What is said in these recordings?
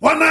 Well, no!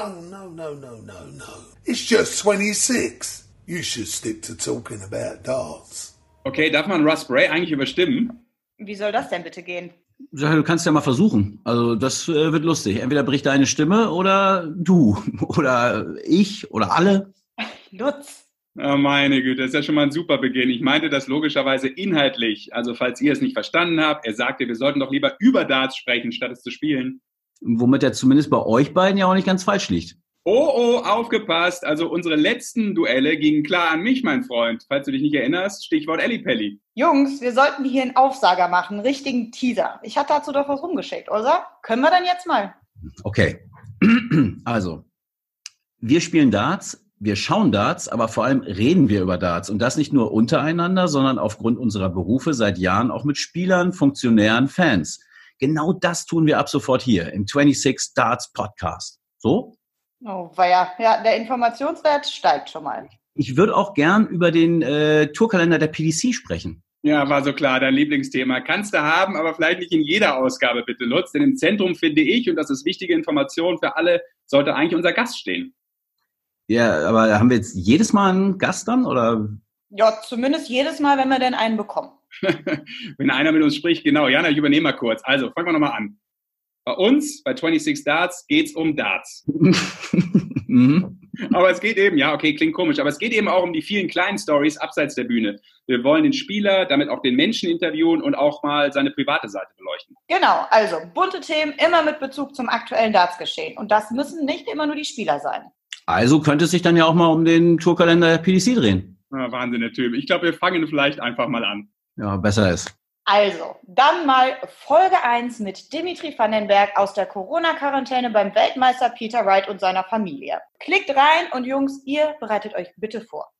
Oh, no, no, no, no, no. It's just 26. You should stick to talking about darts. Okay, darf man Russ Bray eigentlich überstimmen? Wie soll das denn bitte gehen? Sag, Du kannst ja mal versuchen. Also das äh, wird lustig. Entweder bricht deine Stimme oder du oder ich oder alle. Lutz. Oh, meine Güte, das ist ja schon mal ein super Beginn. Ich meinte das logischerweise inhaltlich. Also, falls ihr es nicht verstanden habt, er sagte, wir sollten doch lieber über Darts sprechen, statt es zu spielen. Womit er zumindest bei euch beiden ja auch nicht ganz falsch liegt. Oh, oh, aufgepasst. Also, unsere letzten Duelle gingen klar an mich, mein Freund. Falls du dich nicht erinnerst, Stichwort Ellipelli. Jungs, wir sollten hier einen Aufsager machen, einen richtigen Teaser. Ich hatte dazu doch was rumgeschickt, oder? Können wir dann jetzt mal? Okay. Also, wir spielen Darts, wir schauen Darts, aber vor allem reden wir über Darts. Und das nicht nur untereinander, sondern aufgrund unserer Berufe seit Jahren auch mit Spielern, Funktionären, Fans. Genau das tun wir ab sofort hier im 26 Darts Podcast. So? Oh, war ja, ja, der Informationswert steigt schon mal. Ich würde auch gern über den äh, Tourkalender der PDC sprechen. Ja, war so klar, dein Lieblingsthema. Kannst du haben, aber vielleicht nicht in jeder Ausgabe, bitte, Lutz. Denn im Zentrum finde ich, und das ist wichtige Information für alle, sollte eigentlich unser Gast stehen. Ja, aber haben wir jetzt jedes Mal einen Gast dann oder? Ja, zumindest jedes Mal, wenn wir denn einen bekommen. Wenn einer mit uns spricht, genau. Jana, ich übernehme mal kurz. Also, fangen wir nochmal an. Bei uns, bei 26 Darts, geht's um Darts. mhm. Aber es geht eben, ja, okay, klingt komisch, aber es geht eben auch um die vielen kleinen Stories abseits der Bühne. Wir wollen den Spieler, damit auch den Menschen interviewen und auch mal seine private Seite beleuchten. Genau, also bunte Themen immer mit Bezug zum aktuellen Dartsgeschehen. Und das müssen nicht immer nur die Spieler sein. Also könnte es sich dann ja auch mal um den Tourkalender der PDC drehen. Ah, Wahnsinn, der Typ. Ich glaube, wir fangen vielleicht einfach mal an. Ja, besser ist. Also, dann mal Folge 1 mit Dimitri Vandenberg aus der Corona-Quarantäne beim Weltmeister Peter Wright und seiner Familie. Klickt rein und Jungs, ihr bereitet euch bitte vor.